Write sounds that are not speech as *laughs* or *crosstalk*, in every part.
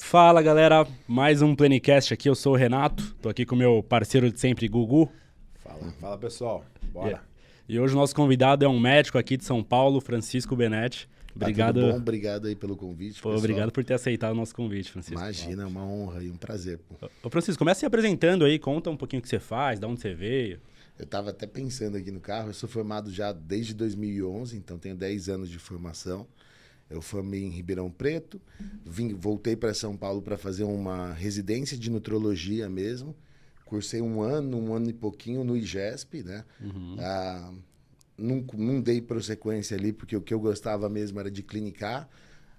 Fala galera, mais um Plenicast aqui. Eu sou o Renato, tô aqui com meu parceiro de sempre, Gugu. Fala, fala pessoal, bora. E, e hoje o nosso convidado é um médico aqui de São Paulo, Francisco Benetti. Obrigado. Tá bom? Obrigado aí pelo convite. Pô, obrigado por ter aceitado o nosso convite, Francisco. Imagina, é uma honra e um prazer. Pô. Ô, Francisco, começa se apresentando aí, conta um pouquinho o que você faz, de onde você veio. Eu estava até pensando aqui no carro, eu sou formado já desde 2011, então tenho 10 anos de formação. Eu formei em Ribeirão Preto, vim, voltei para São Paulo para fazer uma residência de nutrologia mesmo. Cursei um ano, um ano e pouquinho no IGESP, né? Uhum. Ah, não, não dei prossequência ali, porque o que eu gostava mesmo era de clinicar.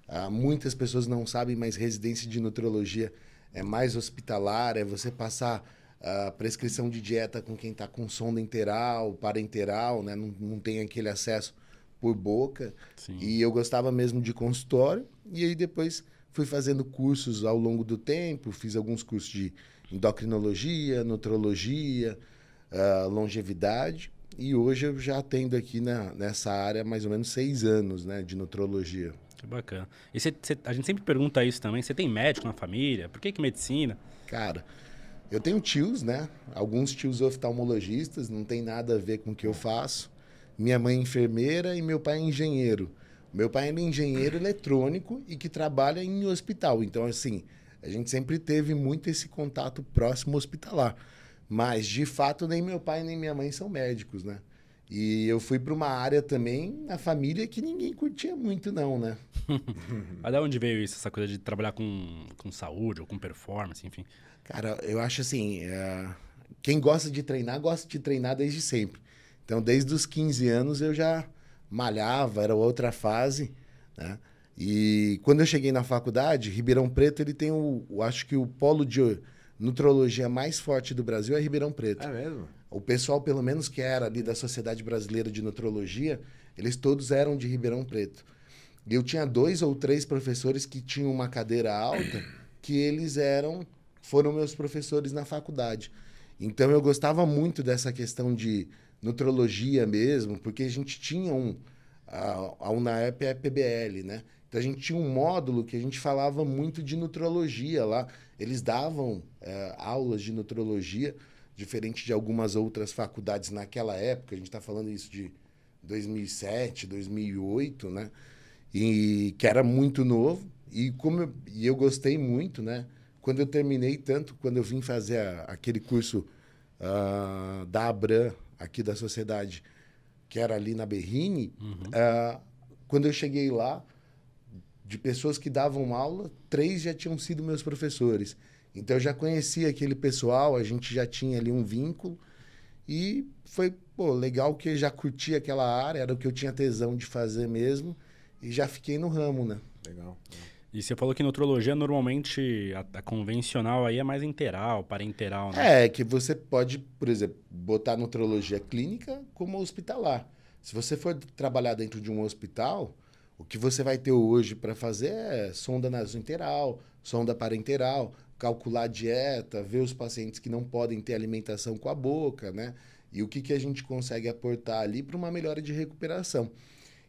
Ah, muitas pessoas não sabem, mas residência de nutrologia é mais hospitalar, é você passar a prescrição de dieta com quem está com sonda interal, parenteral, né? Não, não tem aquele acesso por boca. Sim. E eu gostava mesmo de consultório. E aí depois fui fazendo cursos ao longo do tempo, fiz alguns cursos de endocrinologia, nutrologia, uh, longevidade. E hoje eu já atendo aqui na, nessa área mais ou menos seis anos né, de nutrologia. Que bacana. E cê, cê, a gente sempre pergunta isso também. Você tem médico na família? Por que, que medicina? Cara, eu tenho tios, né? Alguns tios oftalmologistas, não tem nada a ver com o que eu faço minha mãe é enfermeira e meu pai é engenheiro. Meu pai é engenheiro eletrônico e que trabalha em hospital. Então, assim, a gente sempre teve muito esse contato próximo hospitalar. Mas, de fato, nem meu pai nem minha mãe são médicos, né? E eu fui para uma área também na família que ninguém curtia muito, não, né? *laughs* Mas de onde veio isso, essa coisa de trabalhar com, com saúde ou com performance, enfim? Cara, eu acho assim, é... quem gosta de treinar, gosta de treinar desde sempre. Então, desde os 15 anos eu já malhava, era outra fase, né? E quando eu cheguei na faculdade, Ribeirão Preto ele tem o, acho que o polo de nutrologia mais forte do Brasil é Ribeirão Preto. É mesmo? O pessoal, pelo menos que era ali da Sociedade Brasileira de Nutrologia, eles todos eram de Ribeirão Preto. E eu tinha dois ou três professores que tinham uma cadeira alta, que eles eram foram meus professores na faculdade. Então eu gostava muito dessa questão de nutrologia mesmo, porque a gente tinha um. A, a UNAEP é PBL, né? Então a gente tinha um módulo que a gente falava muito de nutrologia lá. Eles davam é, aulas de nutrologia, diferente de algumas outras faculdades naquela época. A gente está falando isso de 2007, 2008, né? E que era muito novo. E como eu, e eu gostei muito, né? Quando eu terminei, tanto quando eu vim fazer a, aquele curso uh, da Abram aqui da sociedade, que era ali na Berrine, uhum. uh, quando eu cheguei lá, de pessoas que davam aula, três já tinham sido meus professores. Então eu já conhecia aquele pessoal, a gente já tinha ali um vínculo e foi pô, legal que eu já curti aquela área, era o que eu tinha tesão de fazer mesmo e já fiquei no ramo, né? Legal. E você falou que nutrologia, normalmente, a, a, convencional aí é mais interal, parenteral, né? É, que você pode, por exemplo, botar nutrologia clínica como hospitalar. Se você for trabalhar dentro de um hospital, o que você vai ter hoje para fazer é sonda nasointeral, sonda parenteral, calcular a dieta, ver os pacientes que não podem ter alimentação com a boca, né? E o que, que a gente consegue aportar ali para uma melhora de recuperação.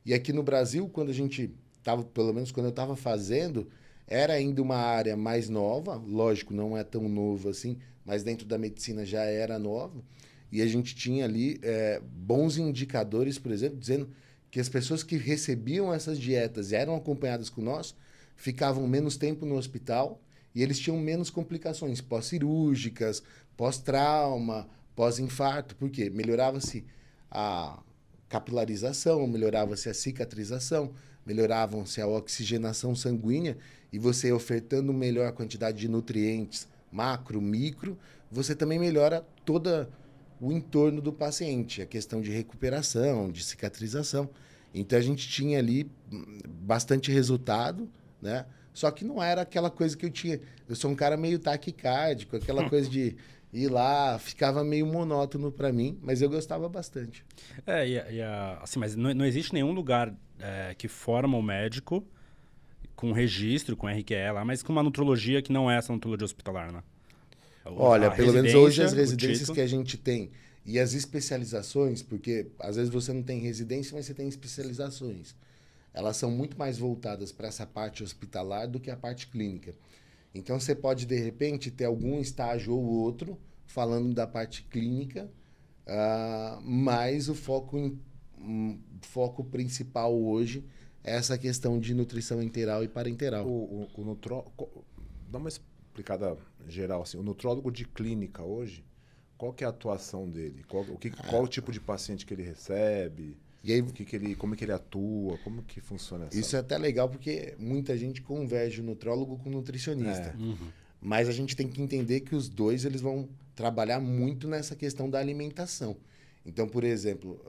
E aqui no Brasil, quando a gente tava, pelo menos quando eu estava fazendo, era ainda uma área mais nova, lógico, não é tão novo assim, mas dentro da medicina já era nova. E a gente tinha ali é, bons indicadores, por exemplo, dizendo que as pessoas que recebiam essas dietas e eram acompanhadas com nós ficavam menos tempo no hospital e eles tinham menos complicações pós-cirúrgicas, pós-trauma, pós-infarto. Por quê? Melhorava-se a capilarização, melhorava-se a cicatrização, melhoravam-se a oxigenação sanguínea e você ofertando melhor quantidade de nutrientes macro, micro, você também melhora toda o entorno do paciente, a questão de recuperação, de cicatrização. Então a gente tinha ali bastante resultado, né? Só que não era aquela coisa que eu tinha. Eu sou um cara meio taquicárdico, aquela *laughs* coisa de ir lá, ficava meio monótono para mim, mas eu gostava bastante. É, e, e a, assim, mas não, não existe nenhum lugar é, que forma o médico com registro, com RQE lá, mas com uma nutrologia que não é essa nutrologia hospitalar, né? Olha, pelo menos hoje as residências que a gente tem E as especializações, porque às vezes você não tem residência, mas você tem especializações. Elas são muito mais voltadas para essa parte hospitalar do que a parte clínica. Então você pode, de repente, ter algum estágio ou outro falando da parte clínica, uh, mas o foco, em, um, foco principal hoje é essa questão de nutrição interal e parenteral. O, o, o nutro... Dá uma explicada geral assim. O nutrólogo de clínica hoje, qual que é a atuação dele? Qual, o que, qual o tipo de paciente que ele recebe? E aí, o que, que ele, como que ele atua? Como que funciona essa? Isso é até legal porque muita gente converge o nutrólogo com o nutricionista. É. Uhum. Mas a gente tem que entender que os dois eles vão trabalhar muito nessa questão da alimentação. Então, por exemplo,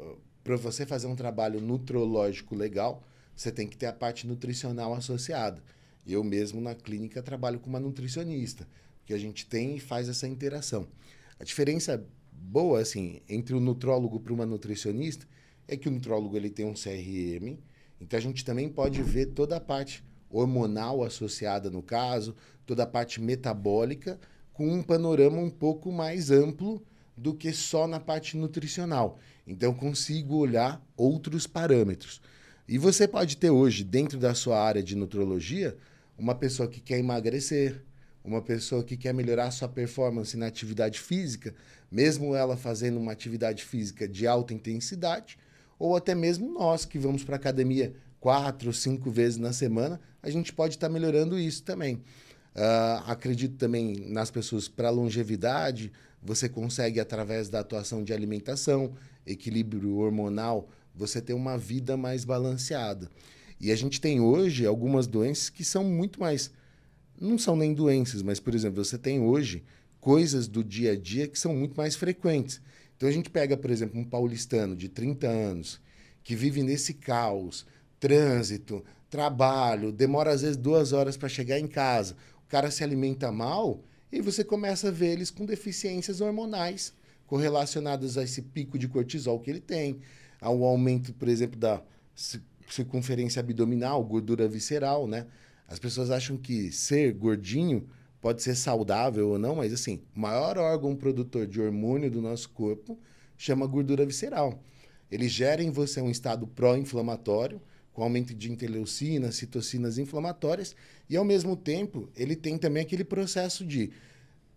para você fazer um trabalho nutrológico legal, você tem que ter a parte nutricional associada. Eu mesmo na clínica trabalho com uma nutricionista, porque a gente tem e faz essa interação. A diferença boa assim entre o nutrólogo para uma nutricionista é que o nutrólogo ele tem um CRM, então a gente também pode ver toda a parte hormonal associada no caso, toda a parte metabólica, com um panorama um pouco mais amplo do que só na parte nutricional. Então consigo olhar outros parâmetros. E você pode ter hoje, dentro da sua área de nutrologia, uma pessoa que quer emagrecer, uma pessoa que quer melhorar sua performance na atividade física, mesmo ela fazendo uma atividade física de alta intensidade, ou até mesmo nós que vamos para a academia quatro, cinco vezes na semana, a gente pode estar tá melhorando isso também. Uh, acredito também nas pessoas para longevidade, você consegue, através da atuação de alimentação, equilíbrio hormonal, você ter uma vida mais balanceada. E a gente tem hoje algumas doenças que são muito mais. Não são nem doenças, mas, por exemplo, você tem hoje coisas do dia a dia que são muito mais frequentes. Então a gente pega, por exemplo, um paulistano de 30 anos que vive nesse caos, trânsito, trabalho, demora às vezes duas horas para chegar em casa, o cara se alimenta mal e você começa a ver eles com deficiências hormonais correlacionadas a esse pico de cortisol que ele tem, ao aumento, por exemplo, da circunferência abdominal, gordura visceral, né? As pessoas acham que ser gordinho pode ser saudável ou não, mas assim, o maior órgão produtor de hormônio do nosso corpo chama gordura visceral. Ele gera em você um estado pró-inflamatório, com aumento de interleucinas, citocinas inflamatórias, e ao mesmo tempo ele tem também aquele processo de.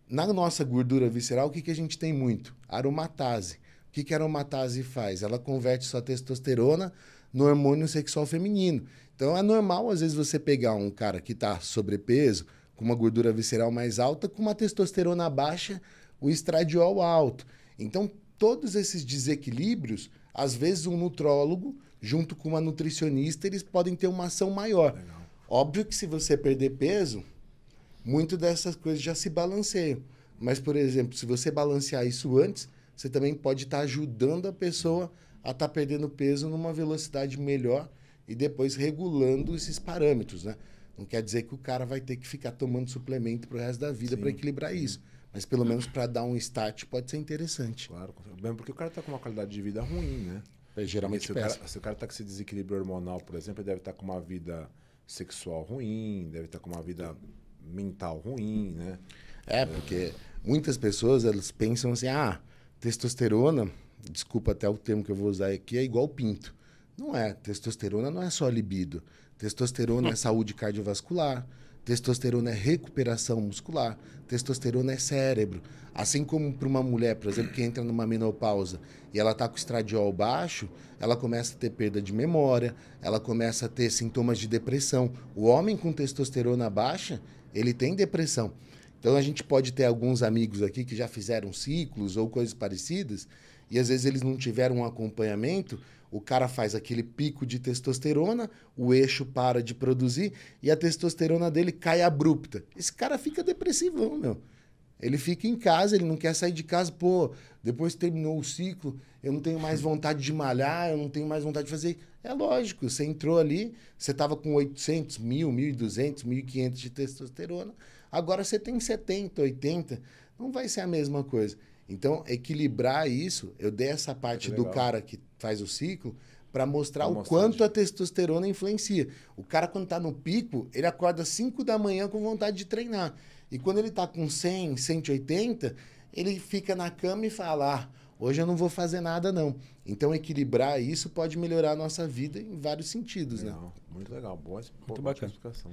Na nossa gordura visceral, o que, que a gente tem muito? Aromatase. O que, que a aromatase faz? Ela converte sua testosterona no hormônio sexual feminino. Então é normal, às vezes, você pegar um cara que está sobrepeso, com uma gordura visceral mais alta, com uma testosterona baixa, o estradiol alto. Então, todos esses desequilíbrios, às vezes, um nutrólogo, junto com uma nutricionista, eles podem ter uma ação maior. Legal. Óbvio que se você perder peso, muito dessas coisas já se balanceiam. Mas, por exemplo, se você balancear isso antes, você também pode estar tá ajudando a pessoa a estar tá perdendo peso numa velocidade melhor e depois regulando esses parâmetros, né? Não quer dizer que o cara vai ter que ficar tomando suplemento pro resto da vida para equilibrar isso. Mas pelo menos para dar um start pode ser interessante. Claro, mesmo porque o cara está com uma qualidade de vida ruim, né? É, geralmente se o, cara, se o cara tá com esse desequilíbrio hormonal, por exemplo, ele deve estar tá com uma vida sexual ruim, deve estar tá com uma vida mental ruim, né? É, porque muitas pessoas elas pensam assim, ah, testosterona desculpa até o termo que eu vou usar aqui, é igual pinto. Não é. Testosterona não é só libido. Testosterona é saúde cardiovascular. Testosterona é recuperação muscular. Testosterona é cérebro. Assim como para uma mulher, por exemplo, que entra numa menopausa e ela está com estradiol baixo, ela começa a ter perda de memória, ela começa a ter sintomas de depressão. O homem com testosterona baixa, ele tem depressão. Então a gente pode ter alguns amigos aqui que já fizeram ciclos ou coisas parecidas e às vezes eles não tiveram um acompanhamento, o cara faz aquele pico de testosterona, o eixo para de produzir e a testosterona dele cai abrupta. Esse cara fica depressivão, meu. Ele fica em casa, ele não quer sair de casa, pô, depois terminou o ciclo, eu não tenho mais vontade de malhar, eu não tenho mais vontade de fazer. É lógico, você entrou ali, você estava com 800, 1.000, 1.200, 1.500 de testosterona, agora você tem 70, 80, não vai ser a mesma coisa. Então, equilibrar isso, eu dei essa parte do cara que faz o ciclo para mostrar o quanto a testosterona influencia. O cara, quando está no pico, ele acorda 5 da manhã com vontade de treinar. E quando ele está com 100, 180, ele fica na cama e fala: ah, Hoje eu não vou fazer nada, não. Então, equilibrar isso pode melhorar a nossa vida em vários sentidos, legal, né? Muito legal. Boa, muito boa bacana. explicação.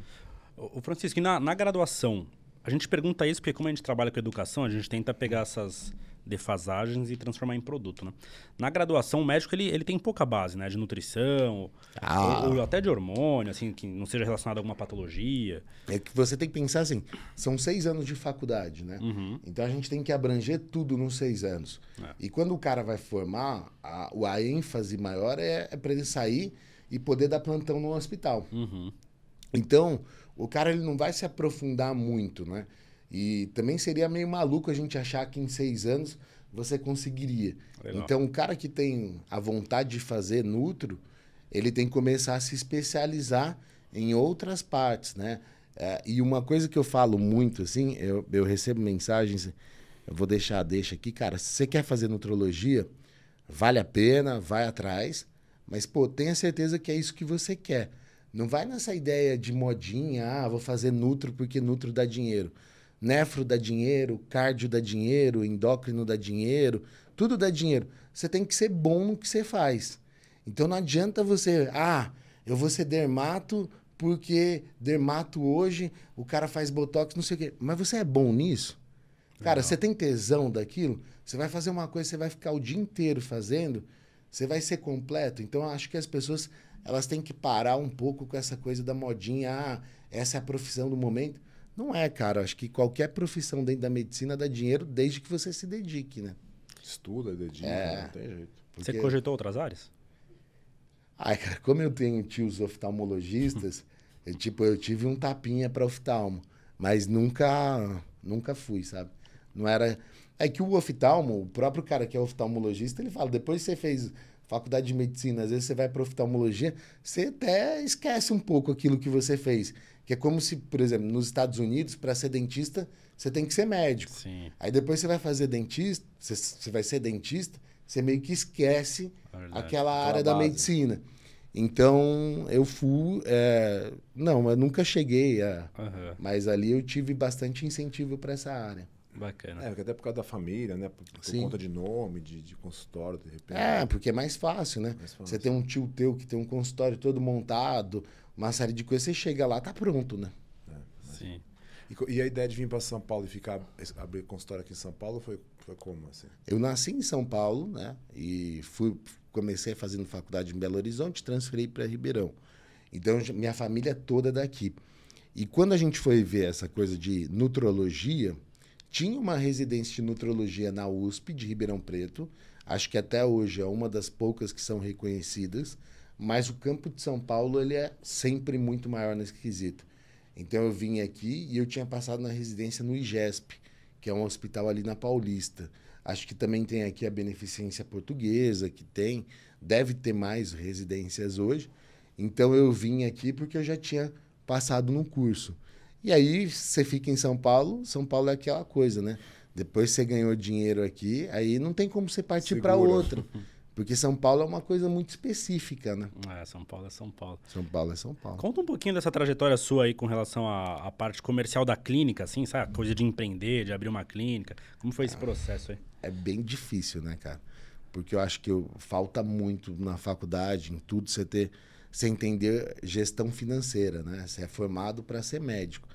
O Francisco, na, na graduação, a gente pergunta isso porque como a gente trabalha com educação, a gente tenta pegar essas defasagens e transformar em produto, né? Na graduação, o médico ele, ele tem pouca base, né? De nutrição, ah. ou, ou, até de hormônio, assim, que não seja relacionado a alguma patologia. É que você tem que pensar assim, são seis anos de faculdade, né? Uhum. Então a gente tem que abranger tudo nos seis anos. É. E quando o cara vai formar, a, a ênfase maior é, é para ele sair e poder dar plantão no hospital. Uhum. Então, o cara ele não vai se aprofundar muito, né? E também seria meio maluco a gente achar que em seis anos você conseguiria. Legal. Então, o cara que tem a vontade de fazer nutro, ele tem que começar a se especializar em outras partes, né? É, e uma coisa que eu falo muito, assim, eu, eu recebo mensagens, eu vou deixar deixa aqui, cara, se você quer fazer nutrologia, vale a pena, vai atrás, mas, pô, tenha certeza que é isso que você quer. Não vai nessa ideia de modinha, ah, vou fazer nutro porque nutro dá dinheiro. Nefro dá dinheiro, cardio dá dinheiro, endócrino dá dinheiro, tudo dá dinheiro. Você tem que ser bom no que você faz. Então não adianta você, ah, eu vou ser dermato porque dermato hoje, o cara faz botox, não sei o quê. Mas você é bom nisso? Cara, você tem tesão daquilo? Você vai fazer uma coisa, você vai ficar o dia inteiro fazendo, você vai ser completo. Então acho que as pessoas, elas têm que parar um pouco com essa coisa da modinha, ah, essa é a profissão do momento. Não é, cara. Acho que qualquer profissão dentro da medicina dá dinheiro desde que você se dedique, né? Estuda, dedica, é, não tem jeito. Porque... Você cogitou outras áreas? Ai, cara, como eu tenho tios oftalmologistas, eu, *laughs* tipo, eu tive um tapinha para oftalmo, mas nunca, nunca fui, sabe? Não era. É que o oftalmo, o próprio cara que é oftalmologista, ele fala: depois que você fez faculdade de medicina, às vezes você vai para oftalmologia, você até esquece um pouco aquilo que você fez. Que é como se, por exemplo, nos Estados Unidos, para ser dentista, você tem que ser médico. Sim. Aí depois você vai fazer dentista, você, você vai ser dentista, você meio que esquece Verdade. aquela área da medicina. Então, eu fui. É... Não, eu nunca cheguei a. Uhum. Mas ali eu tive bastante incentivo para essa área. Bacana. É, até por causa da família, né? Por, por conta de nome, de, de, consultório, de repente. É, porque é mais fácil, né? Mais fácil. Você tem um tio teu que tem um consultório todo montado, uma série de coisas, você chega lá, tá pronto, né? É, Sim. E, e, a ideia de vir para São Paulo e ficar abrir consultório aqui em São Paulo foi, foi como assim? Eu nasci em São Paulo, né? E fui comecei fazendo faculdade em Belo Horizonte, transferi para Ribeirão. Então minha família é toda daqui. E quando a gente foi ver essa coisa de nutrologia, tinha uma residência de nutrologia na USP de Ribeirão Preto. Acho que até hoje é uma das poucas que são reconhecidas mas o campo de São Paulo ele é sempre muito maior nesse quesito. Então eu vim aqui e eu tinha passado na residência no IGESP, que é um hospital ali na Paulista. Acho que também tem aqui a Beneficência Portuguesa, que tem, deve ter mais residências hoje. Então eu vim aqui porque eu já tinha passado no curso. E aí você fica em São Paulo, São Paulo é aquela coisa, né? Depois você ganhou dinheiro aqui, aí não tem como você partir para outro. *laughs* Porque São Paulo é uma coisa muito específica, né? É, São Paulo é São Paulo. São Paulo é São Paulo. Conta um pouquinho dessa trajetória sua aí com relação à, à parte comercial da clínica, assim, sabe? A coisa de empreender, de abrir uma clínica. Como foi esse processo aí? É bem difícil, né, cara? Porque eu acho que eu, falta muito na faculdade, em tudo, você ter... Você entender gestão financeira, né? Você é formado para ser médico.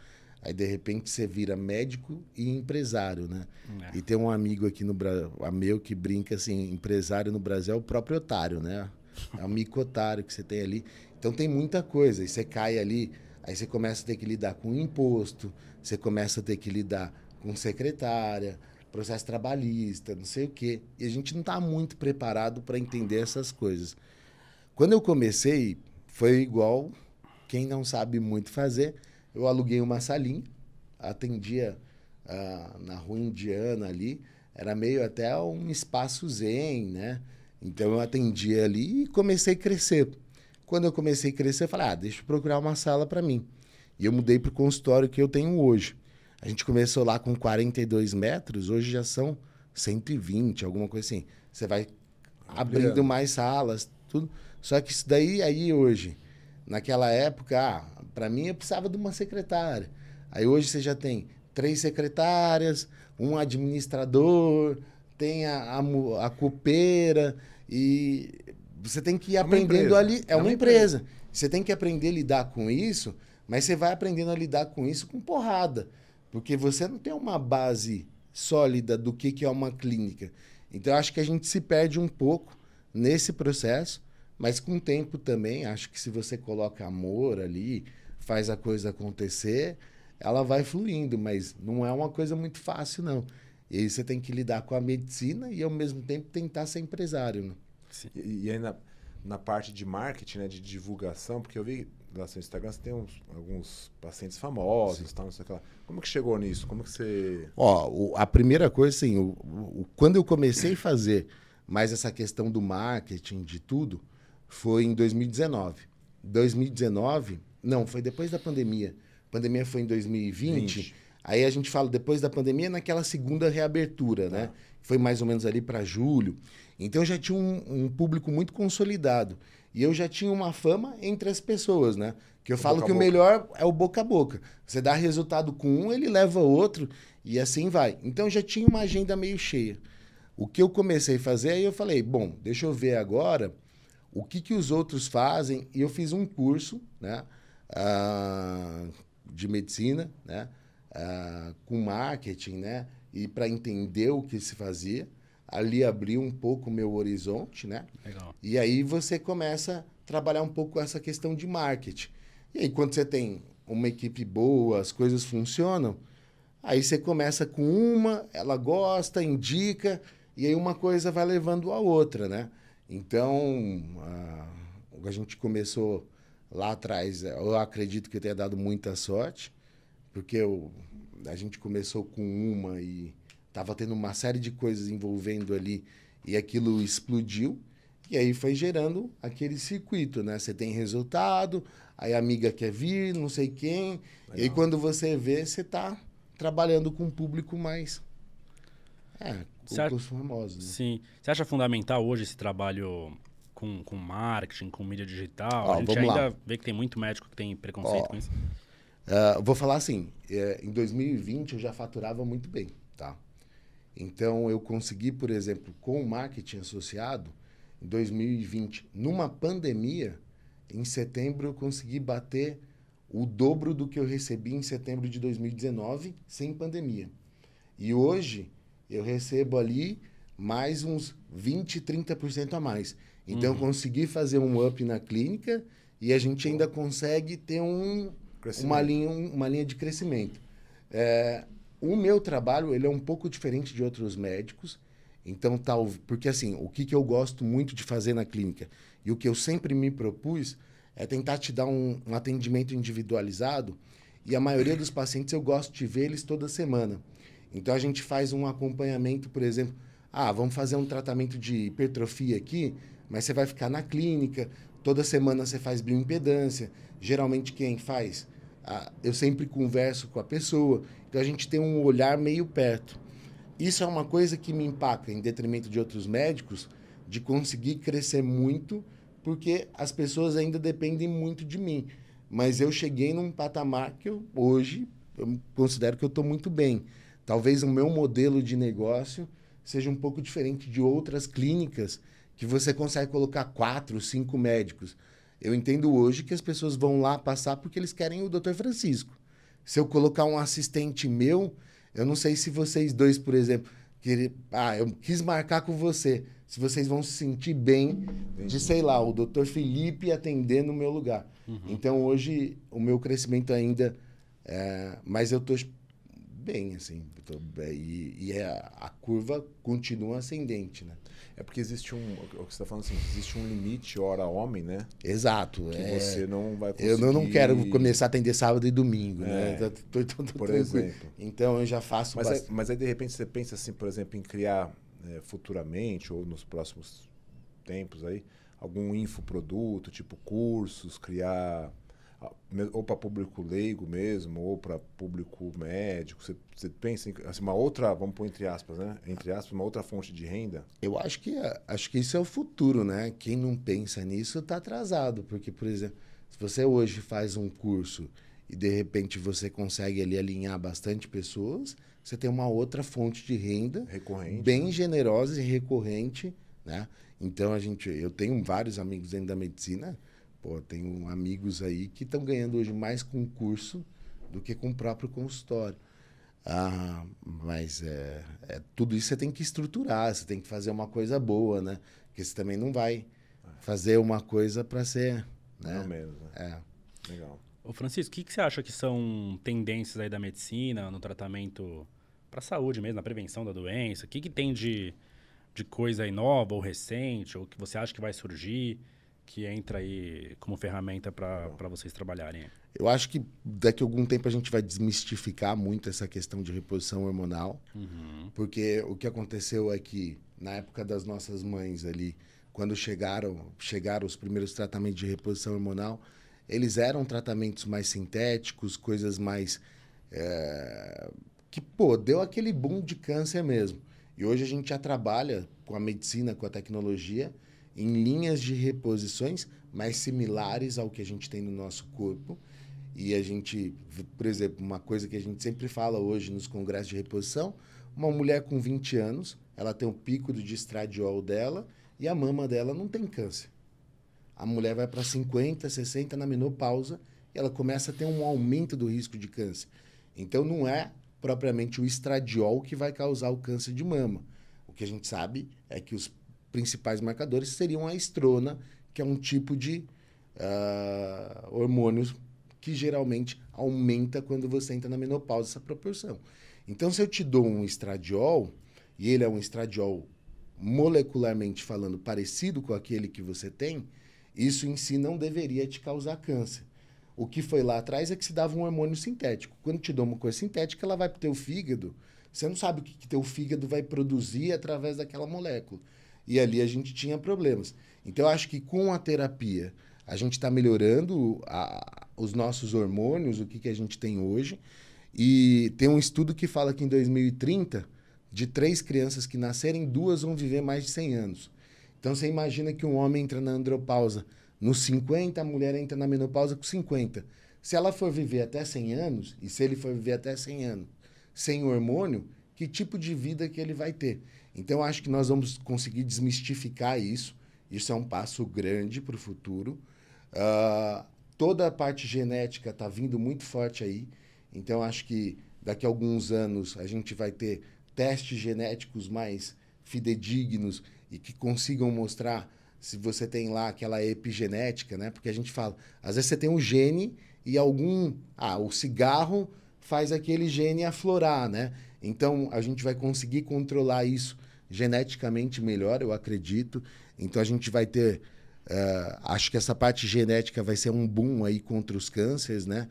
Aí, de repente, você vira médico e empresário, né? É. E tem um amigo aqui no Brasil, meu, que brinca assim, empresário no Brasil é o próprio otário, né? É o mico otário que você tem ali. Então, tem muita coisa. E você cai ali, aí você começa a ter que lidar com imposto, você começa a ter que lidar com secretária, processo trabalhista, não sei o quê. E a gente não está muito preparado para entender essas coisas. Quando eu comecei, foi igual quem não sabe muito fazer eu aluguei uma salinha, atendia ah, na rua indiana ali, era meio até um espaço zen, né? Então eu atendia ali e comecei a crescer. Quando eu comecei a crescer, eu falei, ah, deixa eu procurar uma sala para mim. E eu mudei para o consultório que eu tenho hoje. A gente começou lá com 42 metros, hoje já são 120, alguma coisa assim. Você vai abrindo mais salas, tudo. Só que isso daí, aí hoje, naquela época, ah, para mim, eu precisava de uma secretária. Aí hoje você já tem três secretárias, um administrador, tem a, a, a copeira e você tem que ir é aprendendo ali. É, é uma, uma empresa. empresa. Você tem que aprender a lidar com isso, mas você vai aprendendo a lidar com isso com porrada. Porque você não tem uma base sólida do que, que é uma clínica. Então, acho que a gente se perde um pouco nesse processo, mas com o tempo também, acho que se você coloca amor ali, faz a coisa acontecer, ela vai fluindo, mas não é uma coisa muito fácil, não. E aí você tem que lidar com a medicina e, ao mesmo tempo, tentar ser empresário. Né? E, e aí, na, na, parte de marketing, né, de divulgação, porque eu vi lá no seu Instagram, você tem uns, alguns pacientes famosos, tal, não sei o que lá. Como que chegou nisso? Como que você... Ó, o, a primeira coisa, assim, o, o, quando eu comecei a fazer mais essa questão do marketing, de tudo, foi em 2019. 2019, não, foi depois da pandemia. A pandemia foi em 2020. 20. Aí a gente fala depois da pandemia, naquela segunda reabertura, né? Tá. Foi mais ou menos ali para julho. Então eu já tinha um, um público muito consolidado. E eu já tinha uma fama entre as pessoas, né? Que eu o falo que o melhor é o boca a boca. Você dá resultado com um, ele leva outro e assim vai. Então já tinha uma agenda meio cheia. O que eu comecei a fazer, aí eu falei, bom, deixa eu ver agora o que, que os outros fazem. E eu fiz um curso, né? Uh, de medicina, né? Uh, com marketing, né? E para entender o que se fazia ali abriu um pouco o meu horizonte, né? Legal. E aí você começa a trabalhar um pouco essa questão de marketing. E aí, quando você tem uma equipe boa, as coisas funcionam, aí você começa com uma, ela gosta, indica, e aí uma coisa vai levando a outra, né? Então, a, a gente começou lá atrás, eu acredito que eu tenha dado muita sorte, porque eu, a gente começou com uma e Tava tendo uma série de coisas envolvendo ali e aquilo explodiu. E aí foi gerando aquele circuito, né? Você tem resultado, aí a amiga quer vir, não sei quem. Legal. E aí quando você vê, você está trabalhando com um público mais. É, com os famosos. Né? Sim. Você acha fundamental hoje esse trabalho com, com marketing, com mídia digital? Ó, a gente ainda lá. vê que tem muito médico que tem preconceito Ó, com isso. Uh, vou falar assim, é, em 2020 eu já faturava muito bem, tá? Então, eu consegui, por exemplo, com o marketing associado, em 2020, numa pandemia, em setembro eu consegui bater o dobro do que eu recebi em setembro de 2019, sem pandemia. E hoje eu recebo ali mais uns 20, 30% a mais. Então, uhum. eu consegui fazer um up na clínica e a gente ainda consegue ter um, uma, linha, uma linha de crescimento. É, o meu trabalho ele é um pouco diferente de outros médicos. Então, tal, porque assim, o que, que eu gosto muito de fazer na clínica e o que eu sempre me propus é tentar te dar um, um atendimento individualizado. E a maioria dos pacientes eu gosto de ver eles toda semana. Então, a gente faz um acompanhamento, por exemplo, ah, vamos fazer um tratamento de hipertrofia aqui, mas você vai ficar na clínica, toda semana você faz bioimpedância. Geralmente quem faz? Ah, eu sempre converso com a pessoa. Então a gente tem um olhar meio perto. Isso é uma coisa que me empaca, em detrimento de outros médicos, de conseguir crescer muito, porque as pessoas ainda dependem muito de mim. Mas eu cheguei num patamar que eu, hoje eu considero que eu estou muito bem. Talvez o meu modelo de negócio seja um pouco diferente de outras clínicas que você consegue colocar quatro, cinco médicos. Eu entendo hoje que as pessoas vão lá passar porque eles querem o Dr. Francisco. Se eu colocar um assistente meu, eu não sei se vocês dois, por exemplo, querer, ah, eu quis marcar com você, se vocês vão se sentir bem de, sei lá, o doutor Felipe atender no meu lugar. Uhum. Então, hoje, o meu crescimento ainda... É, mas eu estou bem, assim. Tô, e, e é, a curva continua ascendente, né? É porque existe um. O que você está falando assim, existe um limite hora homem, né? Exato. Que é, você não vai conseguir. Eu não, quero começar a atender sábado e domingo, né? é, né? Tô, tô, por exemplo. Então eu já faço. Mas, bast... aí, mas aí, de repente, você pensa assim, por exemplo, em criar é, futuramente ou nos próximos tempos aí algum infoproduto, tipo cursos, criar ou para público leigo mesmo, ou para público médico? Você, você pensa em assim, uma outra, vamos pôr entre aspas, né? Entre aspas, uma outra fonte de renda? Eu acho que, acho que isso é o futuro, né? Quem não pensa nisso está atrasado. Porque, por exemplo, se você hoje faz um curso e de repente você consegue ali alinhar bastante pessoas, você tem uma outra fonte de renda recorrente, bem né? generosa e recorrente, né? Então a gente, eu tenho vários amigos dentro da medicina, pô, tenho amigos aí que estão ganhando hoje mais com curso do que com o próprio consultório. Ah, mas é, é, tudo isso você tem que estruturar, você tem que fazer uma coisa boa, né? Porque você também não vai fazer uma coisa para ser. Né? Não mesmo. Né? É. Legal. Ô Francisco, o que, que você acha que são tendências aí da medicina, no tratamento para a saúde mesmo, na prevenção da doença? O que, que tem de, de coisa aí nova ou recente, ou que você acha que vai surgir, que entra aí como ferramenta para vocês trabalharem? Eu acho que daqui a algum tempo a gente vai desmistificar muito essa questão de reposição hormonal, uhum. porque o que aconteceu é que na época das nossas mães ali, quando chegaram, chegaram os primeiros tratamentos de reposição hormonal, eles eram tratamentos mais sintéticos, coisas mais. É, que, pô, deu aquele boom de câncer mesmo. E hoje a gente já trabalha com a medicina, com a tecnologia, em linhas de reposições mais similares ao que a gente tem no nosso corpo. E a gente, por exemplo, uma coisa que a gente sempre fala hoje nos congressos de reposição, uma mulher com 20 anos, ela tem o pico do estradiol dela e a mama dela não tem câncer. A mulher vai para 50, 60 na menopausa e ela começa a ter um aumento do risco de câncer. Então não é propriamente o estradiol que vai causar o câncer de mama. O que a gente sabe é que os principais marcadores seriam a estrona, que é um tipo de uh, hormônio que geralmente aumenta quando você entra na menopausa, essa proporção. Então, se eu te dou um estradiol, e ele é um estradiol molecularmente falando parecido com aquele que você tem, isso em si não deveria te causar câncer. O que foi lá atrás é que se dava um hormônio sintético. Quando te dá uma coisa sintética, ela vai para o teu fígado. Você não sabe o que, que teu fígado vai produzir através daquela molécula. E ali a gente tinha problemas. Então, eu acho que com a terapia, a gente está melhorando a, os nossos hormônios, o que, que a gente tem hoje. E tem um estudo que fala que em 2030, de três crianças que nascerem, duas vão viver mais de 100 anos. Então você imagina que um homem entra na andropausa nos 50, a mulher entra na menopausa com 50. Se ela for viver até 100 anos, e se ele for viver até 100 anos sem hormônio, que tipo de vida que ele vai ter? Então acho que nós vamos conseguir desmistificar isso. Isso é um passo grande para o futuro. Uh, toda a parte genética está vindo muito forte aí. Então acho que daqui a alguns anos a gente vai ter testes genéticos mais fidedignos e que consigam mostrar se você tem lá aquela epigenética, né? Porque a gente fala, às vezes você tem um gene e algum, ah, o cigarro faz aquele gene aflorar, né? Então a gente vai conseguir controlar isso geneticamente melhor, eu acredito. Então a gente vai ter, uh, acho que essa parte genética vai ser um boom aí contra os cânceres, né?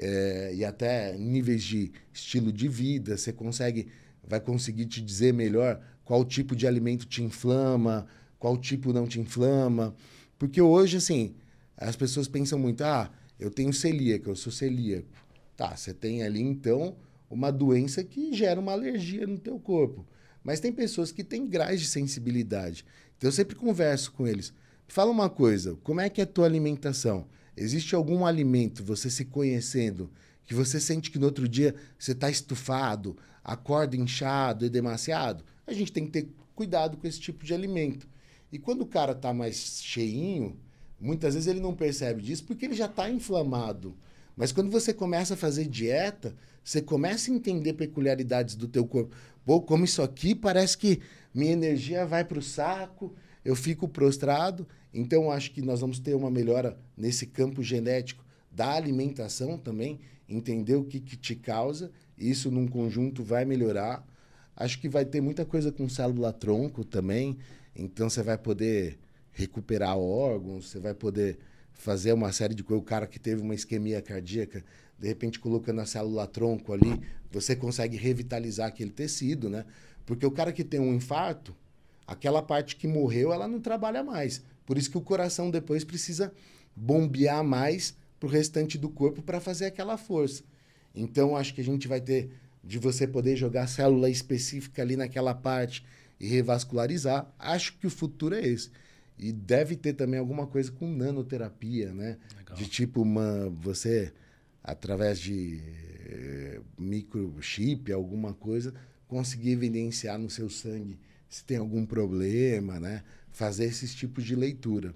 É, e até níveis de estilo de vida, você consegue, vai conseguir te dizer melhor qual tipo de alimento te inflama, qual tipo não te inflama. Porque hoje, assim, as pessoas pensam muito, ah, eu tenho celíaca, eu sou celíaco. Tá, você tem ali, então, uma doença que gera uma alergia no teu corpo. Mas tem pessoas que têm graus de sensibilidade. Então, eu sempre converso com eles. Fala uma coisa, como é que é a tua alimentação? Existe algum alimento, você se conhecendo, que você sente que no outro dia você está estufado, acorda inchado e demasiado? a gente tem que ter cuidado com esse tipo de alimento. E quando o cara está mais cheinho, muitas vezes ele não percebe disso porque ele já está inflamado. Mas quando você começa a fazer dieta, você começa a entender peculiaridades do teu corpo. Pô, como isso aqui parece que minha energia vai para o saco, eu fico prostrado. Então, acho que nós vamos ter uma melhora nesse campo genético da alimentação também, entender o que, que te causa. Isso, num conjunto, vai melhorar. Acho que vai ter muita coisa com célula-tronco também. Então você vai poder recuperar órgãos, você vai poder fazer uma série de coisas. O cara que teve uma isquemia cardíaca, de repente colocando a célula-tronco ali, você consegue revitalizar aquele tecido, né? Porque o cara que tem um infarto, aquela parte que morreu, ela não trabalha mais. Por isso que o coração depois precisa bombear mais para o restante do corpo para fazer aquela força. Então, acho que a gente vai ter de você poder jogar célula específica ali naquela parte e revascularizar, acho que o futuro é esse. E deve ter também alguma coisa com nanoterapia, né? Legal. De tipo uma você através de eh, microchip, alguma coisa, conseguir evidenciar no seu sangue se tem algum problema, né? Fazer esses tipos de leitura.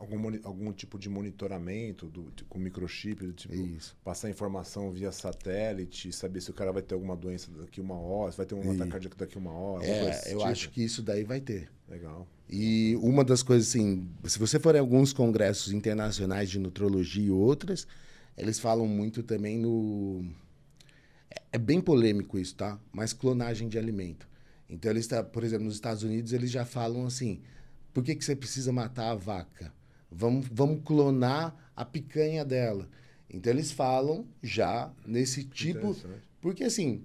Algum, algum tipo de monitoramento do, com microchip, do tipo Isso. passar informação via satélite, saber se o cara vai ter alguma doença daqui uma hora, se vai ter um ataque cardíaco daqui uma hora. É, eu tipo. acho que isso daí vai ter. Legal. E uma das coisas, assim, se você for em alguns congressos internacionais de nutrologia e outras, eles falam muito também no. É, é bem polêmico isso, tá? Mas clonagem de alimento. Então, eles, tá, por exemplo, nos Estados Unidos, eles já falam assim: por que, que você precisa matar a vaca? Vamos, vamos clonar a picanha dela. Então, eles falam já nesse tipo. Porque, assim,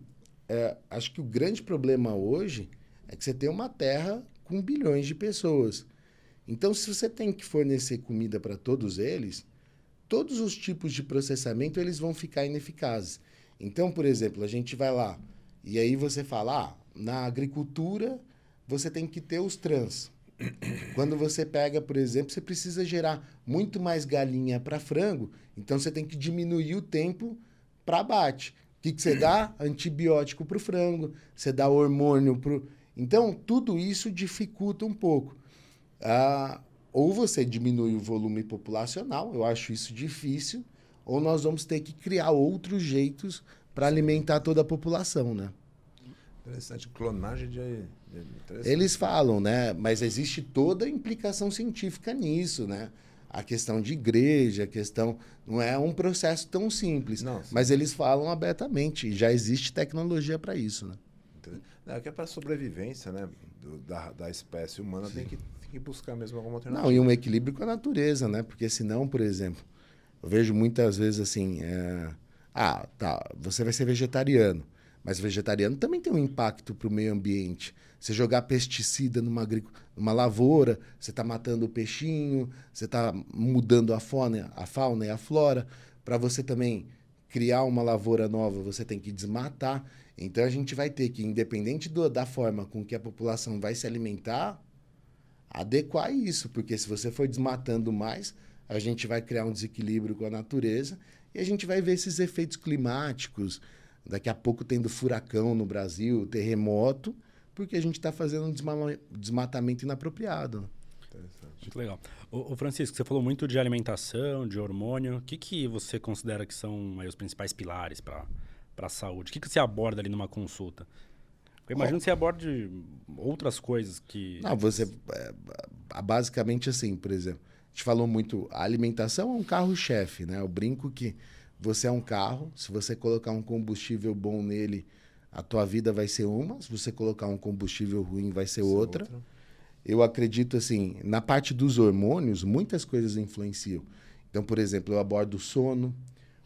é, acho que o grande problema hoje é que você tem uma terra com bilhões de pessoas. Então, se você tem que fornecer comida para todos eles, todos os tipos de processamento eles vão ficar ineficazes. Então, por exemplo, a gente vai lá e aí você fala, ah, na agricultura você tem que ter os trans. Quando você pega, por exemplo, você precisa gerar muito mais galinha para frango, então você tem que diminuir o tempo para abate. O que, que você dá? *coughs* Antibiótico para o frango, você dá hormônio para Então, tudo isso dificulta um pouco. Ah, ou você diminui o volume populacional, eu acho isso difícil, ou nós vamos ter que criar outros jeitos para alimentar toda a população, né? Interessante, clonagem de... Eles falam, né? Mas existe toda a implicação científica nisso, né? A questão de igreja, a questão... Não é um processo tão simples. Não, mas eles falam abertamente. Já existe tecnologia para isso, né? É que é para sobrevivência, né? Do, da, da espécie humana Sim. tem que que buscar mesmo alguma alternativa. Não, e um equilíbrio com a natureza, né? Porque senão, por exemplo, eu vejo muitas vezes assim, é... ah, tá, você vai ser vegetariano, mas vegetariano também tem um impacto para o meio ambiente. Você jogar pesticida numa, numa lavoura, você está matando o peixinho, você está mudando a fauna, a fauna e a flora. Para você também criar uma lavoura nova, você tem que desmatar. Então a gente vai ter que, independente do, da forma com que a população vai se alimentar, adequar isso, porque se você for desmatando mais, a gente vai criar um desequilíbrio com a natureza e a gente vai ver esses efeitos climáticos. Daqui a pouco tendo furacão no Brasil, terremoto, porque a gente está fazendo um desmatamento inapropriado. Muito legal. O, Francisco, você falou muito de alimentação, de hormônio. O que, que você considera que são aí, os principais pilares para a saúde? O que, que você aborda ali numa consulta? Eu imagino que você aborde outras coisas que. Não, você. É, basicamente assim, por exemplo, a gente falou muito. A alimentação é um carro-chefe, né? Eu brinco que você é um carro, se você colocar um combustível bom nele, a tua vida vai ser uma, se você colocar um combustível ruim, vai ser outra. outra. Eu acredito assim, na parte dos hormônios, muitas coisas influenciam. Então, por exemplo, eu abordo o sono,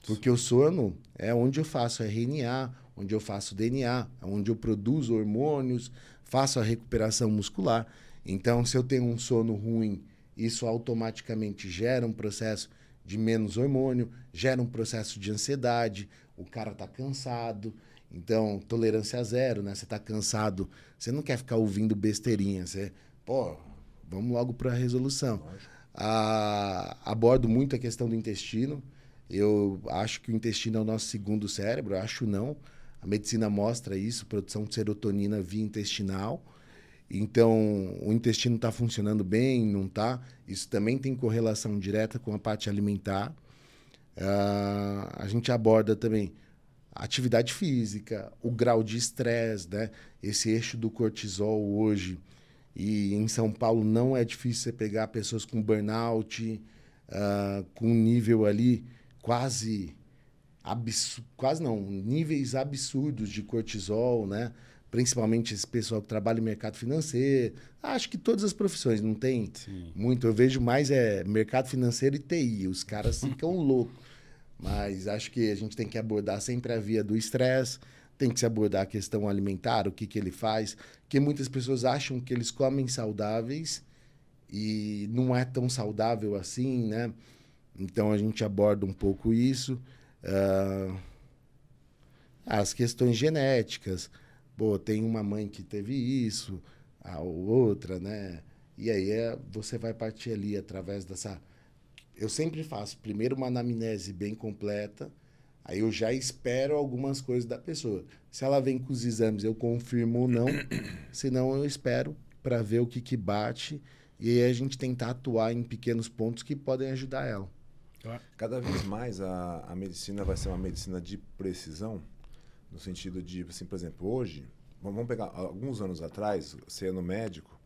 porque o sono é onde eu faço RNA, onde eu faço DNA, onde eu produzo hormônios, faço a recuperação muscular. Então, se eu tenho um sono ruim, isso automaticamente gera um processo de menos hormônio, gera um processo de ansiedade, o cara está cansado. Então, tolerância zero, né? Você está cansado, você não quer ficar ouvindo besteirinha, você, pô, vamos logo para a resolução. A, abordo muito a questão do intestino. Eu acho que o intestino é o nosso segundo cérebro, eu acho não. A medicina mostra isso, produção de serotonina via intestinal. Então, o intestino está funcionando bem, não está? Isso também tem correlação direta com a parte alimentar. Uh, a gente aborda também atividade física, o grau de estresse, né? Esse eixo do cortisol hoje. E em São Paulo não é difícil você pegar pessoas com burnout, uh, com um nível ali quase absurdo, quase não, níveis absurdos de cortisol, né? Principalmente esse pessoal que trabalha em mercado financeiro. Acho que todas as profissões, não tem Sim. muito. Eu vejo mais é mercado financeiro e TI. Os caras ficam *laughs* loucos. Mas acho que a gente tem que abordar sempre a via do estresse, tem que se abordar a questão alimentar, o que, que ele faz. Porque muitas pessoas acham que eles comem saudáveis e não é tão saudável assim, né? Então a gente aborda um pouco isso. Uh, as questões genéticas. Pô, tem uma mãe que teve isso, a outra, né? E aí é, você vai partir ali através dessa. Eu sempre faço primeiro uma anamnese bem completa, Aí eu já espero algumas coisas da pessoa. Se ela vem com os exames, eu confirmo ou não. *coughs* Senão eu espero para ver o que, que bate e aí a gente tentar atuar em pequenos pontos que podem ajudar ela. Cada vez mais a, a medicina vai ser uma medicina de precisão, no sentido de, assim, por exemplo, hoje, vamos pegar alguns anos atrás, no médico,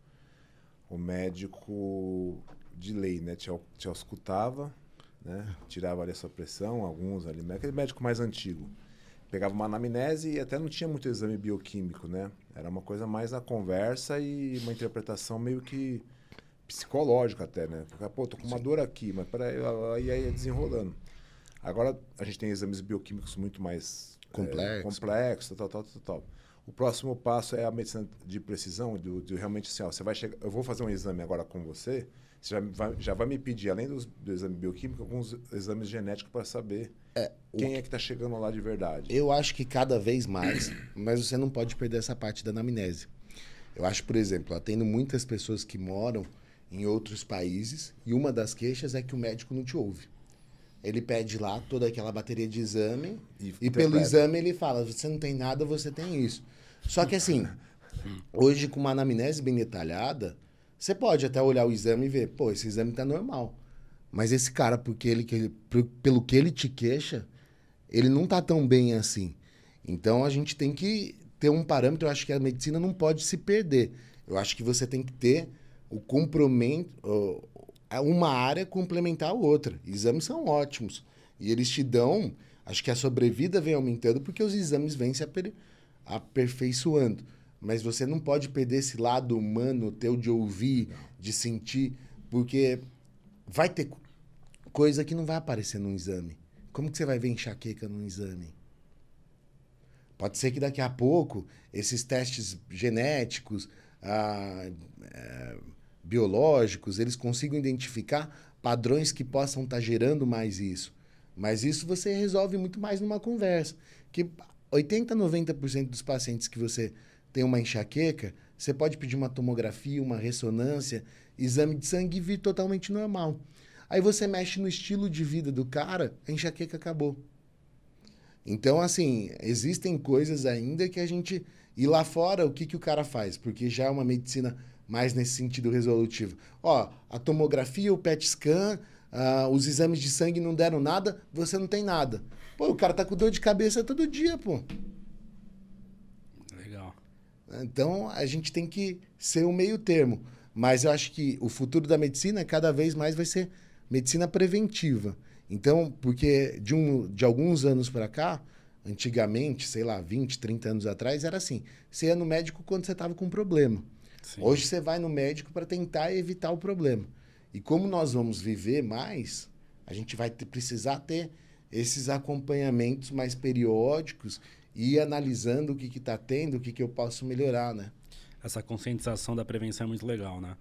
o médico de lei, né, te, te auscultava, né, tirava ali a sua pressão, alguns ali, aquele médico mais antigo pegava uma anamnese e até não tinha muito exame bioquímico, né? Era uma coisa mais a conversa e uma interpretação meio que psicológica até, né? Pô, tô com uma dor aqui, mas peraí, aí ia desenrolando. Agora a gente tem exames bioquímicos muito mais complexos, é, complexo, tal, tal, tal, tal. O próximo passo é a medicina de precisão, de, realmente assim, ó, você vai chegar, eu vou fazer um exame agora com você, você já vai, já vai me pedir, além dos, do exame bioquímico, alguns exames genéticos para saber é, quem o... é que está chegando lá de verdade. Eu acho que cada vez mais, mas você não pode perder essa parte da anamnese. Eu acho, por exemplo, atendo muitas pessoas que moram em outros países e uma das queixas é que o médico não te ouve. Ele pede lá toda aquela bateria de exame e, e pelo exame ele fala: você não tem nada, você tem isso. Só que assim, hoje com uma anamnese bem detalhada, você pode até olhar o exame e ver, pô, esse exame tá normal. Mas esse cara, porque ele, pelo que ele te queixa, ele não tá tão bem assim. Então a gente tem que ter um parâmetro, eu acho que a medicina não pode se perder. Eu acho que você tem que ter o comprometimento, uma área complementar a outra. Exames são ótimos. E eles te dão, acho que a sobrevida vem aumentando porque os exames vêm se aperfeiçoando. Mas você não pode perder esse lado humano teu de ouvir, de sentir, porque vai ter coisa que não vai aparecer no exame. Como que você vai ver enxaqueca no exame? Pode ser que daqui a pouco esses testes genéticos, ah, é, biológicos, eles consigam identificar padrões que possam estar tá gerando mais isso. Mas isso você resolve muito mais numa conversa. Que 80, 90% dos pacientes que você tem uma enxaqueca, você pode pedir uma tomografia, uma ressonância, exame de sangue e vir totalmente normal. Aí você mexe no estilo de vida do cara, a enxaqueca acabou. Então, assim, existem coisas ainda que a gente. E lá fora, o que, que o cara faz? Porque já é uma medicina mais nesse sentido resolutivo. Ó, a tomografia, o PET scan, uh, os exames de sangue não deram nada, você não tem nada. Pô, o cara tá com dor de cabeça todo dia, pô. Então, a gente tem que ser um meio termo. Mas eu acho que o futuro da medicina cada vez mais vai ser medicina preventiva. Então, porque de, um, de alguns anos para cá, antigamente, sei lá, 20, 30 anos atrás, era assim: você ia no médico quando você estava com um problema. Sim. Hoje você vai no médico para tentar evitar o problema. E como nós vamos viver mais, a gente vai ter, precisar ter esses acompanhamentos mais periódicos e ir analisando o que está tendo, o que, que eu posso melhorar, né? Essa conscientização da prevenção é muito legal, né?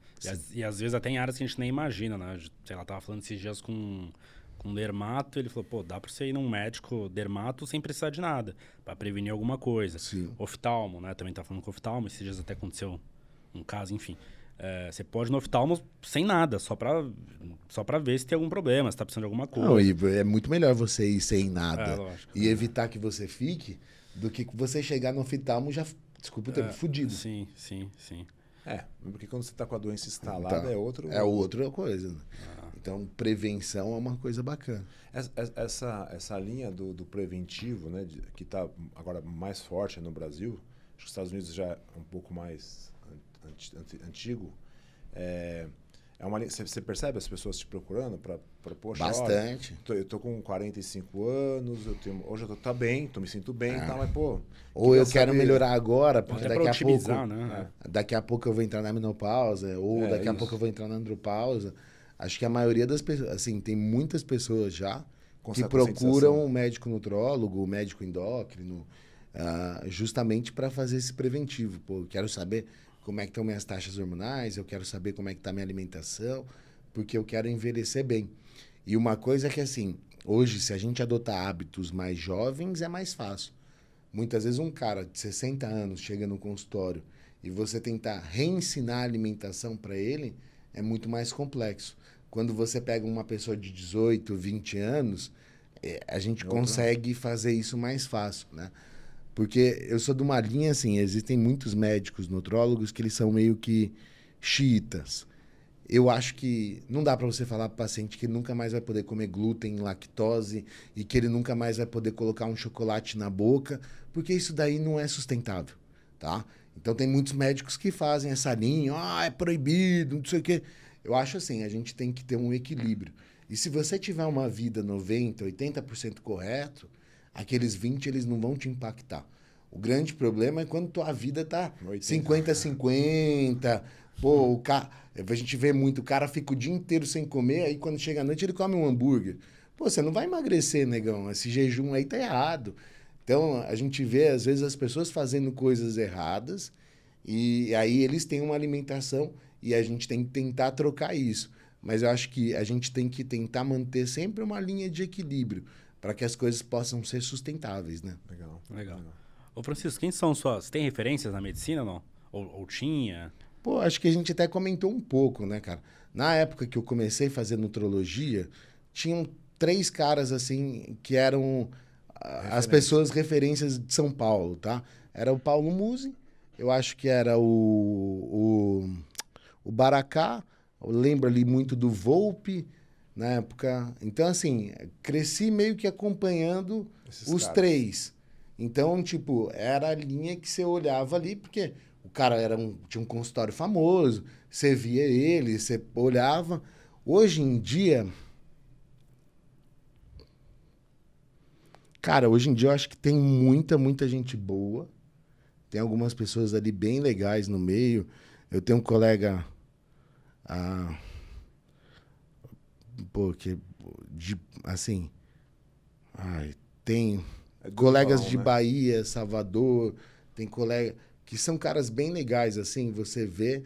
E, e, às vezes até em áreas que a gente nem imagina, né? Sei lá, tava falando esses dias com, com um dermato, ele falou, pô, dá para você ir num médico dermato sem precisar de nada, para prevenir alguma coisa. Sim. Oftalmo, né? Também tá falando com oftalmo, esses dias até aconteceu um caso, enfim. É, você pode ir no oftalmo sem nada, só para só pra ver se tem algum problema, se tá precisando de alguma coisa. Não, e é muito melhor você ir sem nada é, e evitar que você fique do que você chegar no oftalmo já, desculpa o termo, é, fudido. Sim, sim, sim. É, porque quando você está com a doença instalada tá. é outro... É outra coisa. Né? Ah. Então, prevenção é uma coisa bacana. Essa, essa linha do, do preventivo, né, de, que está agora mais forte no Brasil, acho que os Estados Unidos já é um pouco mais antigo, é, é uma, você percebe as pessoas te procurando para poxa, Bastante. Olha, tô, eu tô com 45 anos, eu tenho, hoje eu tô tá bem, tô me sinto bem, ah. tá, mas pô. Ou eu quero saber? melhorar agora, porque daqui a pouco, né? É. daqui a pouco eu vou entrar na menopausa, ou é, daqui a pouco eu vou entrar na andropausa. Acho que a maioria das pessoas, assim, tem muitas pessoas já com que procuram um médico nutrólogo, um médico endócrino, uh, justamente para fazer esse preventivo. Pô, eu quero saber como é que estão minhas taxas hormonais, eu quero saber como é que está minha alimentação, porque eu quero envelhecer bem. E uma coisa é que, assim, hoje, se a gente adotar hábitos mais jovens, é mais fácil. Muitas vezes um cara de 60 anos chega no consultório e você tentar reensinar a alimentação para ele é muito mais complexo. Quando você pega uma pessoa de 18, 20 anos, é, a gente consegue fazer isso mais fácil, né? Porque eu sou de uma linha assim, existem muitos médicos nutrólogos que eles são meio que xiitas. Eu acho que não dá para você falar para o paciente que ele nunca mais vai poder comer glúten, lactose e que ele nunca mais vai poder colocar um chocolate na boca, porque isso daí não é sustentável, tá? Então tem muitos médicos que fazem essa linha, ah, é proibido, não sei o quê. Eu acho assim, a gente tem que ter um equilíbrio. E se você tiver uma vida 90, 80% correto, aqueles 20 eles não vão te impactar. O grande problema é quando tua vida tá 50-50. Pô, o ca... a gente vê muito, o cara fica o dia inteiro sem comer, aí quando chega a noite ele come um hambúrguer. Pô, você não vai emagrecer, negão. Esse jejum aí tá errado. Então, a gente vê, às vezes, as pessoas fazendo coisas erradas e aí eles têm uma alimentação e a gente tem que tentar trocar isso. Mas eu acho que a gente tem que tentar manter sempre uma linha de equilíbrio para que as coisas possam ser sustentáveis, né? Legal. Legal. Legal. Ô Francisco, quem são suas... Tem referências na medicina ou não? Ou, ou tinha? Pô, acho que a gente até comentou um pouco, né, cara? Na época que eu comecei a fazer nutrologia, tinham três caras, assim, que eram Referência. as pessoas referências de São Paulo, tá? Era o Paulo Musi, eu acho que era o, o, o Baracá, lembro ali muito do Volpe na época. Então, assim, cresci meio que acompanhando Esses os caras. três. Então, tipo, era a linha que você olhava ali, porque o cara era um, tinha um consultório famoso, você via ele, você olhava. Hoje em dia. Cara, hoje em dia eu acho que tem muita, muita gente boa. Tem algumas pessoas ali bem legais no meio. Eu tenho um colega ah, pô, que de, assim, ai, tem é colegas bom, de né? Bahia, Salvador, tem colega que são caras bem legais, assim, você vê.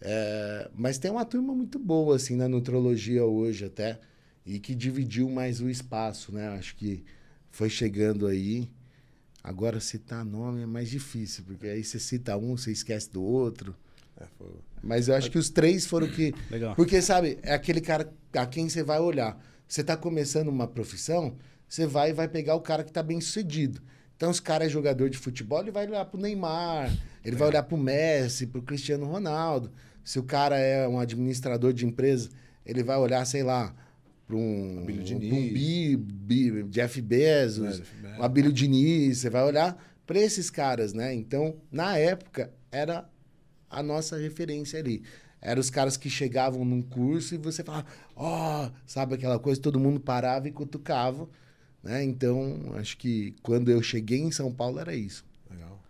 É, mas tem uma turma muito boa, assim, na nutrologia hoje até, e que dividiu mais o espaço, né? Acho que foi chegando aí. Agora citar nome é mais difícil, porque aí você cita um, você esquece do outro. É. Mas eu acho que os três foram que. Legal. Porque, sabe, é aquele cara a quem você vai olhar. Você está começando uma profissão, você vai e vai pegar o cara que está bem sucedido. Então, se o cara é jogador de futebol, ele vai olhar pro Neymar, ele é. vai olhar pro Messi, pro Cristiano Ronaldo. Se o cara é um administrador de empresa, ele vai olhar, sei lá, para um, Diniz. um Bi, Bi, Jeff Bezos, é, um Abílio Diniz. Você vai olhar para esses caras, né? Então, na época, era a nossa referência ali. Eram os caras que chegavam num curso e você falava, ó, oh, sabe aquela coisa, todo mundo parava e cutucava. Né? Então, acho que quando eu cheguei em São Paulo era isso. Legal.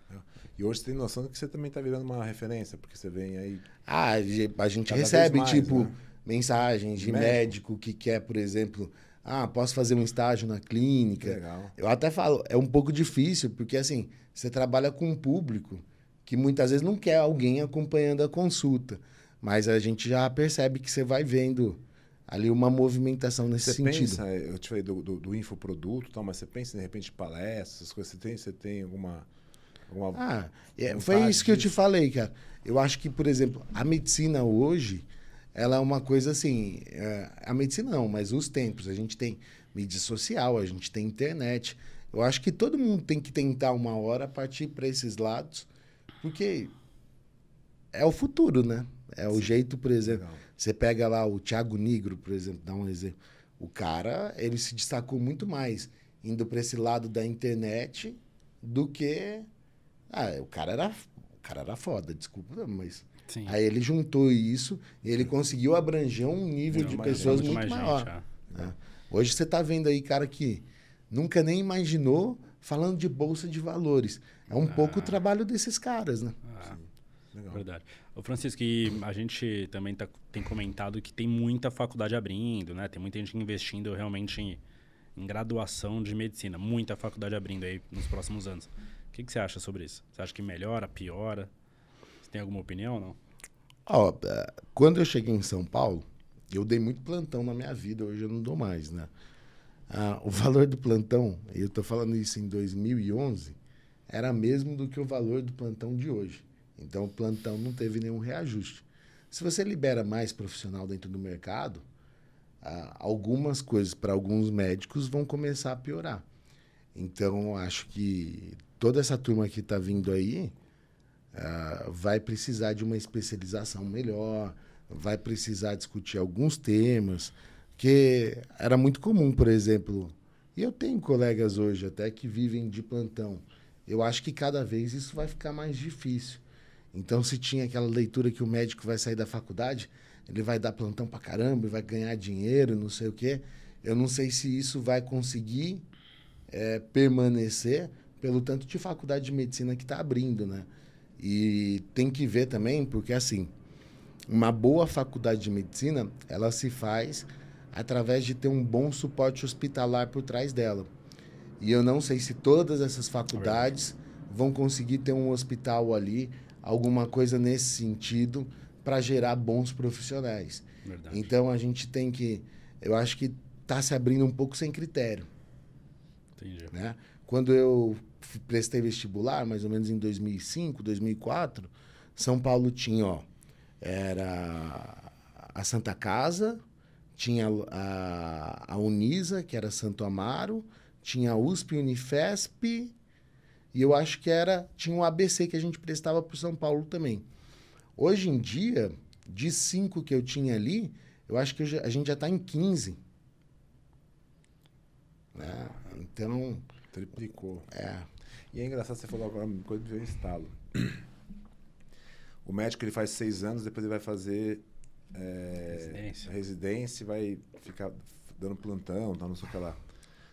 E hoje você tem noção de que você também está virando uma referência, porque você vem aí. Ah, a gente recebe, mais, tipo, né? mensagens de médico. médico que quer, por exemplo, ah, posso fazer um estágio na clínica. Legal. Eu até falo, é um pouco difícil, porque assim, você trabalha com um público que muitas vezes não quer alguém acompanhando a consulta. Mas a gente já percebe que você vai vendo ali uma movimentação nesse você sentido. Pensa, eu te falei do, do, do infoproduto, tal, mas você pensa de repente palestras, coisas, você tem, você tem alguma. alguma ah, é, foi isso que disso? eu te falei, cara. Eu acho que, por exemplo, a medicina hoje, ela é uma coisa assim. É, a medicina não, mas os tempos. A gente tem mídia social, a gente tem internet. Eu acho que todo mundo tem que tentar uma hora partir para esses lados porque é o futuro, né? É o Sim. jeito, por exemplo. Legal. Você pega lá o Thiago Negro, por exemplo, dá um exemplo. O cara, ele se destacou muito mais indo para esse lado da internet do que. Ah, o cara era, o cara era foda, desculpa, mas. Sim. Aí ele juntou isso e ele conseguiu abranger um nível Não, de pessoas muito, maior. Gente, né? Hoje você está vendo aí cara que nunca nem imaginou falando de bolsa de valores. É um ah. pouco o trabalho desses caras, né? Ah, Legal. Verdade. O Francisco, a gente também tá, tem comentado que tem muita faculdade abrindo, né? Tem muita gente investindo realmente em, em graduação de medicina. Muita faculdade abrindo aí nos próximos anos. O que, que você acha sobre isso? Você acha que melhora, piora? Você tem alguma opinião ou não? Ó, é, quando eu cheguei em São Paulo, eu dei muito plantão na minha vida, hoje eu não dou mais, né? Ah, *laughs* o valor do plantão, eu estou falando isso em 2011, era mesmo do que o valor do plantão de hoje. Então, o plantão não teve nenhum reajuste. Se você libera mais profissional dentro do mercado, ah, algumas coisas para alguns médicos vão começar a piorar. Então, acho que toda essa turma que está vindo aí uh, vai precisar de uma especialização melhor, vai precisar discutir alguns temas, que era muito comum, por exemplo, e eu tenho colegas hoje até que vivem de plantão. Eu acho que cada vez isso vai ficar mais difícil. Então, se tinha aquela leitura que o médico vai sair da faculdade, ele vai dar plantão pra caramba, vai ganhar dinheiro, não sei o quê. Eu não sei se isso vai conseguir é, permanecer pelo tanto de faculdade de medicina que está abrindo, né? E tem que ver também, porque assim, uma boa faculdade de medicina, ela se faz através de ter um bom suporte hospitalar por trás dela. E eu não sei se todas essas faculdades vão conseguir ter um hospital ali, alguma coisa nesse sentido, para gerar bons profissionais. Verdade. Então a gente tem que. Eu acho que está se abrindo um pouco sem critério. Entendi. Né? Quando eu prestei vestibular, mais ou menos em 2005, 2004, São Paulo tinha, ó, era a Santa Casa, tinha a, a Unisa, que era Santo Amaro, tinha a USP, Unifesp, e eu acho que era tinha um ABC que a gente prestava para São Paulo também. Hoje em dia, de cinco que eu tinha ali, eu acho que a gente já está em 15. Né? Então. Triplicou. É. E é engraçado, você falou agora uma coisa que me estalo. O médico ele faz seis anos, depois ele vai fazer é, residência. residência, vai ficar dando plantão, tá, não sei o que lá.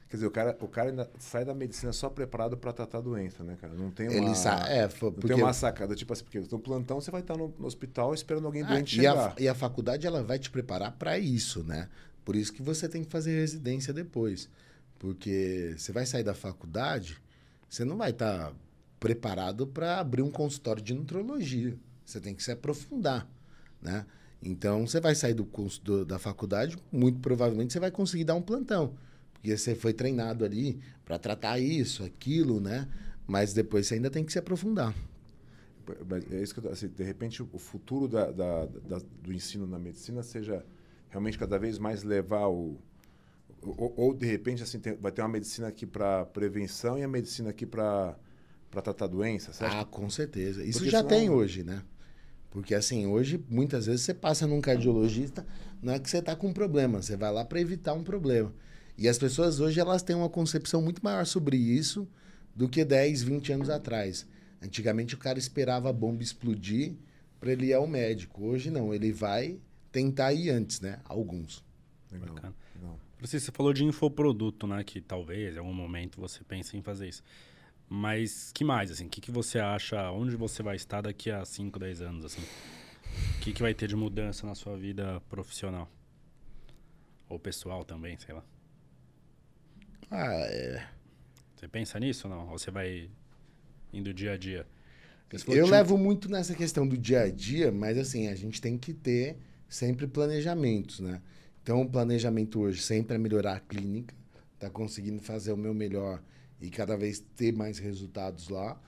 Quer dizer, o cara, o cara ainda sai da medicina só preparado para tratar a doença, né, cara? Não tem uma, Ele sa... é, foi, porque... não tem uma sacada, tipo assim, porque no plantão você vai estar no, no hospital esperando alguém ah, doente e chegar. A, e a faculdade, ela vai te preparar para isso, né? Por isso que você tem que fazer residência depois. Porque você vai sair da faculdade, você não vai estar preparado para abrir um consultório de nutrologia. Você tem que se aprofundar, né? Então, você vai sair do curso da faculdade, muito provavelmente você vai conseguir dar um plantão. Porque você foi treinado ali para tratar isso, aquilo, né? Mas depois você ainda tem que se aprofundar. É isso que eu, assim, de repente o futuro da, da, da, do ensino na medicina seja realmente cada vez mais levar o ou, ou de repente assim tem, vai ter uma medicina aqui para prevenção e a medicina aqui para para tratar doenças. Ah, com certeza. Isso Porque já senão... tem hoje, né? Porque assim, hoje muitas vezes você passa num cardiologista, não é que você está com um problema, você vai lá para evitar um problema. E as pessoas hoje elas têm uma concepção muito maior sobre isso do que 10, 20 anos atrás. Antigamente o cara esperava a bomba explodir para ele ir ao médico. Hoje não, ele vai tentar ir antes, né? Alguns. Legal. Bacana. Legal. Você falou de infoproduto, né? Que talvez em algum momento você pense em fazer isso. Mas que mais, assim? O que, que você acha? Onde você vai estar daqui a 5, 10 anos, assim? O que, que vai ter de mudança na sua vida profissional? Ou pessoal também, sei lá. Ah, é. Você pensa nisso ou não? Ou você vai indo dia a dia? Eu levo muito nessa questão do dia a dia, mas assim, a gente tem que ter sempre planejamentos, né? Então, o planejamento hoje sempre é melhorar a clínica, tá conseguindo fazer o meu melhor e cada vez ter mais resultados lá.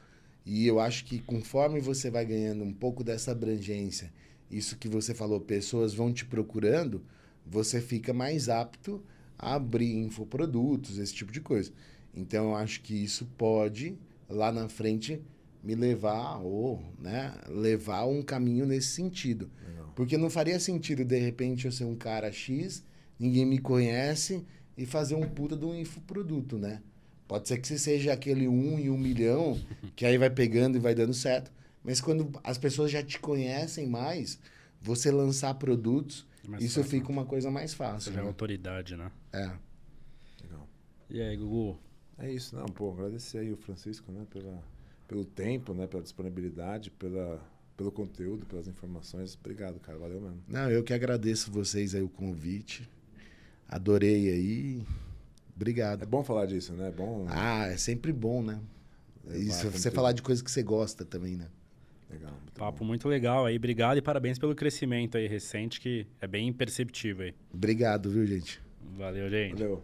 E eu acho que conforme você vai ganhando um pouco dessa abrangência, isso que você falou, pessoas vão te procurando, você fica mais apto a abrir infoprodutos, esse tipo de coisa. Então eu acho que isso pode lá na frente me levar ou, né, levar um caminho nesse sentido. Legal. Porque não faria sentido de repente eu ser um cara X, ninguém me conhece e fazer um puta de um infoproduto, né? Pode ser que você seja aquele um em um milhão, que aí vai pegando e vai dando certo. Mas quando as pessoas já te conhecem mais, você lançar produtos, mais isso fácil, fica né? uma coisa mais fácil. Você já é né? autoridade, né? É. Legal. E aí, Gugu? É isso, não, pô, agradecer aí o Francisco, né, pela, pelo tempo, né, pela disponibilidade, pela, pelo conteúdo, pelas informações. Obrigado, cara, valeu mesmo. Não, eu que agradeço vocês aí o convite. Adorei aí. Obrigado. É bom falar disso, né? É bom. Ah, é sempre bom, né? Isso, você falar de coisas que você gosta também, né? Legal. Muito Papo bom. muito legal aí. Obrigado e parabéns pelo crescimento aí recente, que é bem perceptível aí. Obrigado, viu, gente? Valeu, gente. Valeu.